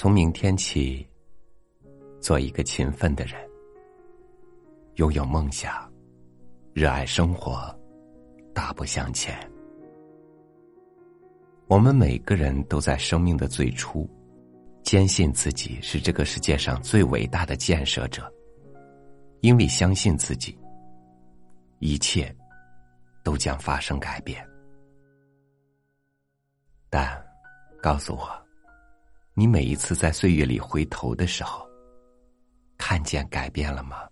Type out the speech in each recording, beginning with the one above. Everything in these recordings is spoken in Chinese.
从明天起，做一个勤奋的人，拥有梦想，热爱生活，大步向前。我们每个人都在生命的最初，坚信自己是这个世界上最伟大的建设者，因为相信自己，一切都将发生改变。但，告诉我。你每一次在岁月里回头的时候，看见改变了吗？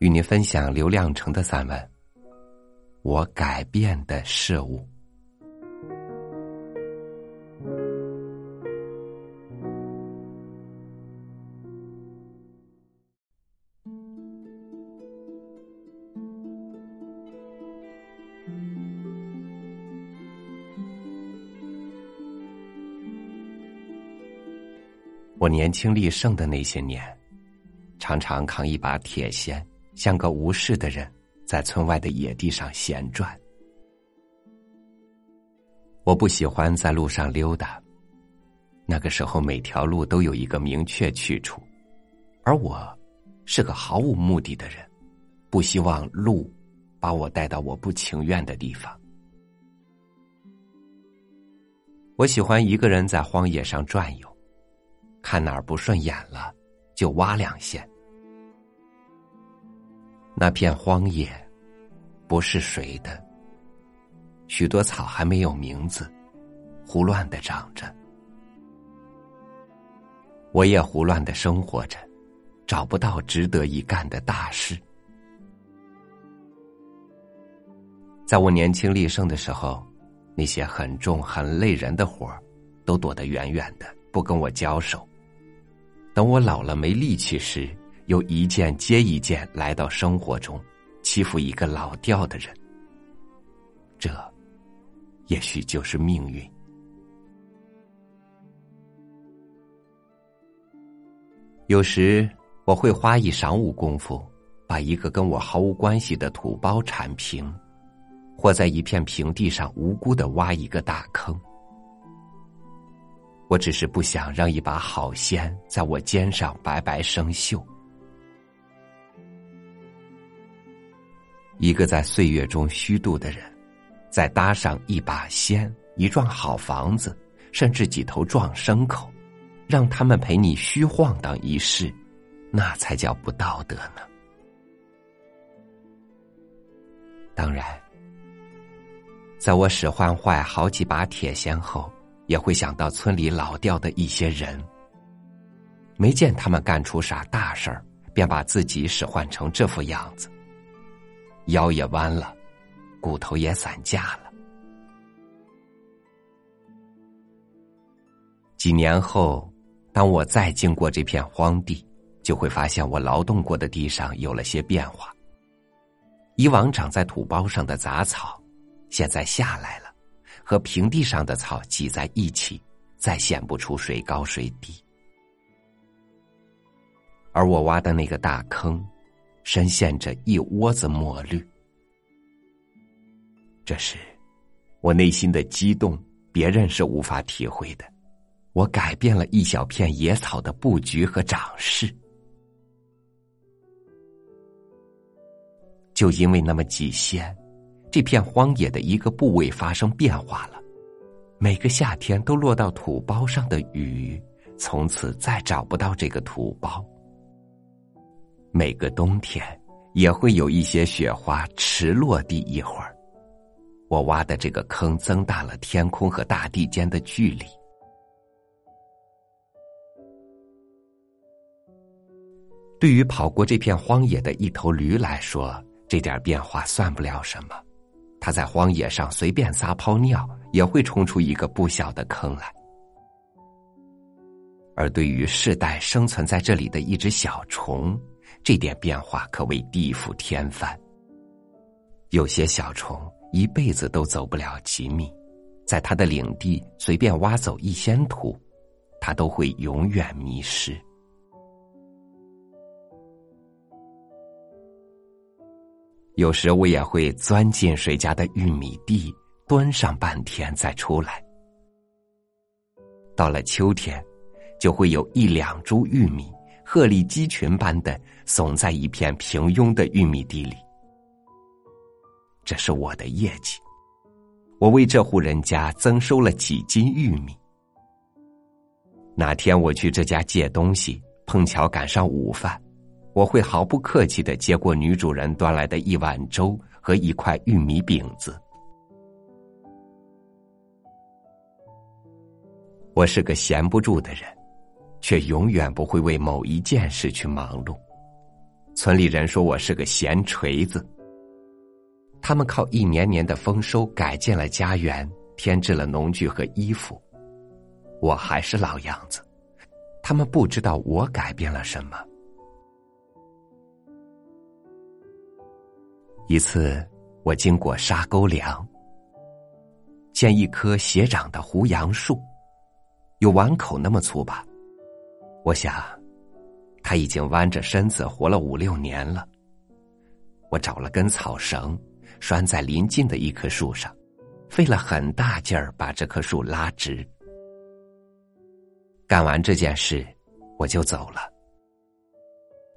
与您分享刘亮程的散文《我改变的事物》。我年轻力盛的那些年，常常扛一把铁锨，像个无事的人，在村外的野地上闲转。我不喜欢在路上溜达，那个时候每条路都有一个明确去处，而我是个毫无目的的人，不希望路把我带到我不情愿的地方。我喜欢一个人在荒野上转悠。看哪儿不顺眼了，就挖两线。那片荒野不是谁的，许多草还没有名字，胡乱的长着。我也胡乱的生活着，找不到值得一干的大事。在我年轻力盛的时候，那些很重很累人的活儿，都躲得远远的，不跟我交手。等我老了没力气时，又一件接一件来到生活中，欺负一个老掉的人。这，也许就是命运。有时我会花一晌午功夫，把一个跟我毫无关系的土包铲平，或在一片平地上无辜的挖一个大坑。我只是不想让一把好弦在我肩上白白生锈。一个在岁月中虚度的人，再搭上一把仙、一幢好房子，甚至几头壮牲口，让他们陪你虚晃荡一世，那才叫不道德呢。当然，在我使唤坏好几把铁锨后。也会想到村里老掉的一些人，没见他们干出啥大事儿，便把自己使唤成这副样子，腰也弯了，骨头也散架了。几年后，当我再经过这片荒地，就会发现我劳动过的地上有了些变化。以往长在土包上的杂草，现在下来了。和平地上的草挤在一起，再显不出谁高谁低。而我挖的那个大坑，深陷着一窝子墨绿。这时，我内心的激动，别人是无法体会的。我改变了一小片野草的布局和长势，就因为那么几仙。这片荒野的一个部位发生变化了，每个夏天都落到土包上的雨，从此再找不到这个土包。每个冬天也会有一些雪花迟落地一会儿。我挖的这个坑增大了天空和大地间的距离。对于跑过这片荒野的一头驴来说，这点变化算不了什么。他在荒野上随便撒泡尿，也会冲出一个不小的坑来。而对于世代生存在这里的一只小虫，这点变化可谓地覆天翻。有些小虫一辈子都走不了几米，在它的领地随便挖走一仙土，它都会永远迷失。有时我也会钻进谁家的玉米地，蹲上半天再出来。到了秋天，就会有一两株玉米鹤立鸡群般的耸在一片平庸的玉米地里。这是我的业绩。我为这户人家增收了几斤玉米。哪天我去这家借东西，碰巧赶上午饭，我会毫不客气的接过女主人端来的一碗粥和一块玉米饼子。我是个闲不住的人，却永远不会为某一件事去忙碌。村里人说我是个闲锤子。他们靠一年年的丰收改建了家园，添置了农具和衣服。我还是老样子，他们不知道我改变了什么。一次，我经过沙沟梁，见一棵斜长的胡杨树，有碗口那么粗吧。我想，它已经弯着身子活了五六年了。我找了根草绳。拴在临近的一棵树上，费了很大劲儿把这棵树拉直。干完这件事，我就走了。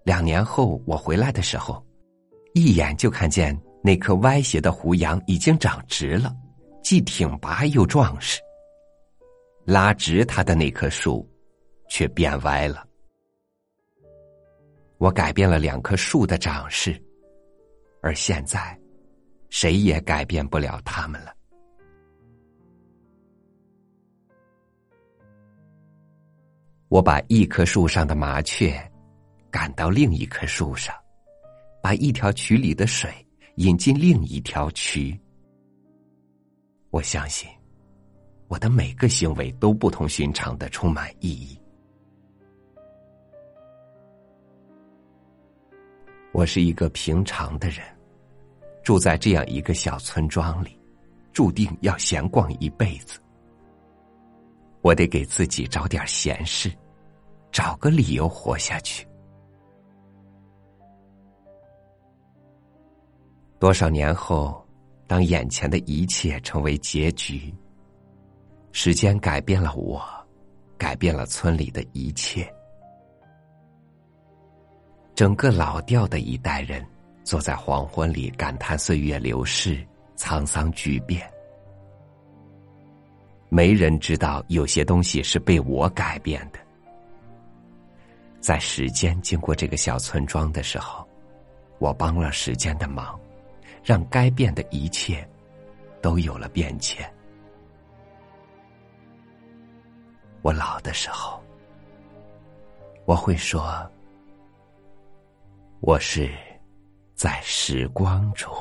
两年后我回来的时候，一眼就看见那棵歪斜的胡杨已经长直了，既挺拔又壮实。拉直它的那棵树，却变歪了。我改变了两棵树的长势，而现在。谁也改变不了它们了。我把一棵树上的麻雀赶到另一棵树上，把一条渠里的水引进另一条渠。我相信，我的每个行为都不同寻常的充满意义。我是一个平常的人。住在这样一个小村庄里，注定要闲逛一辈子。我得给自己找点闲事，找个理由活下去。多少年后，当眼前的一切成为结局，时间改变了我，改变了村里的一切，整个老调的一代人。坐在黄昏里，感叹岁月流逝，沧桑巨变。没人知道有些东西是被我改变的。在时间经过这个小村庄的时候，我帮了时间的忙，让该变的一切都有了变迁。我老的时候，我会说，我是。在时光中，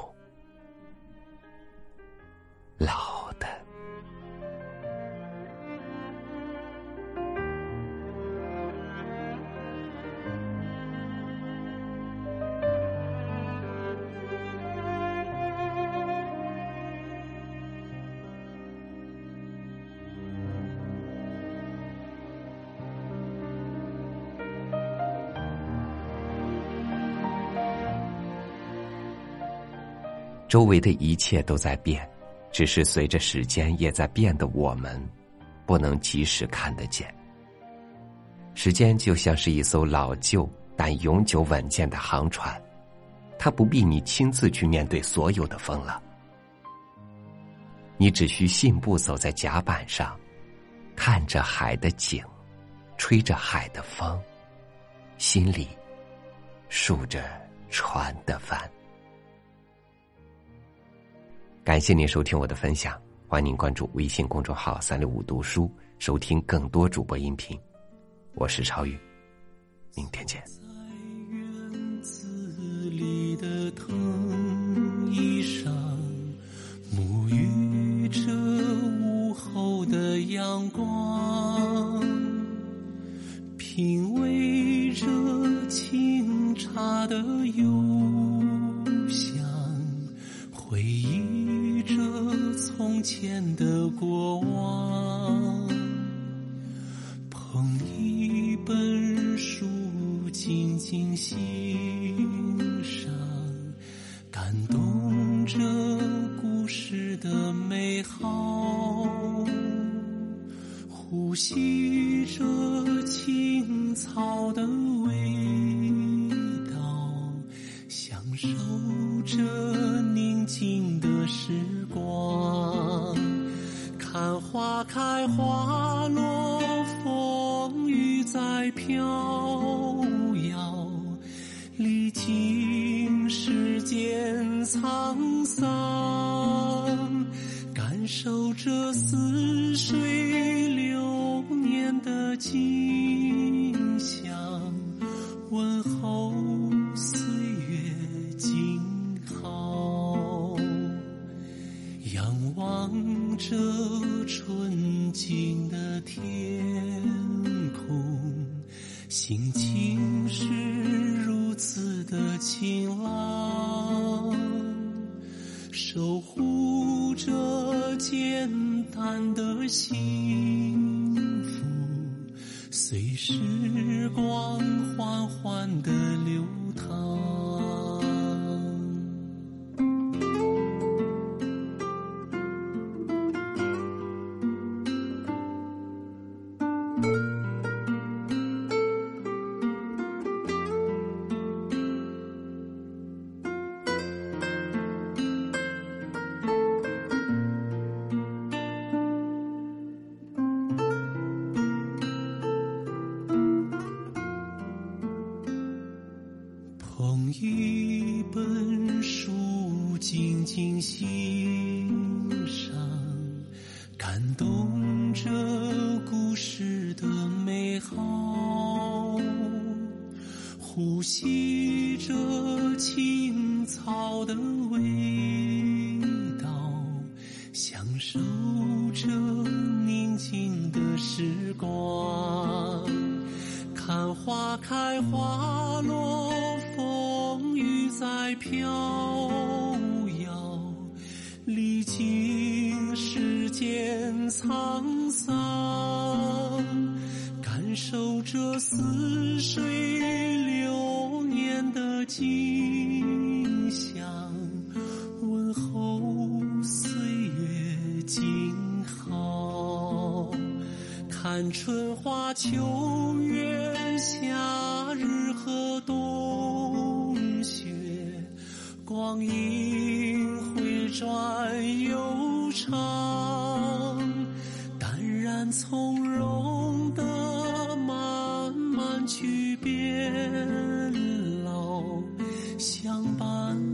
周围的一切都在变，只是随着时间也在变的我们，不能及时看得见。时间就像是一艘老旧但永久稳健的航船，它不必你亲自去面对所有的风浪，你只需信步走在甲板上，看着海的景，吹着海的风，心里数着船的帆。感谢您收听我的分享，欢迎您关注微信公众号“三六五读书”，收听更多主播音频。我是超宇，明天见。在院子里的藤椅上，沐浴着午后的阳光，静欣赏，感动着故事的美好。呼吸着青草的味道，享受着宁静的时光，看花开花落，风雨在飘望着纯净的天空，心情是如此的晴朗，守护着简单的幸福，随时光缓缓的流淌。欣赏，感动着故事的美好，呼吸着青草的味道，享受着宁静的时光。看花开花落，风雨在飘的景象，问候岁月静好。看春花秋月，夏日和冬雪，光阴回转悠长，淡然从容的慢慢去相伴。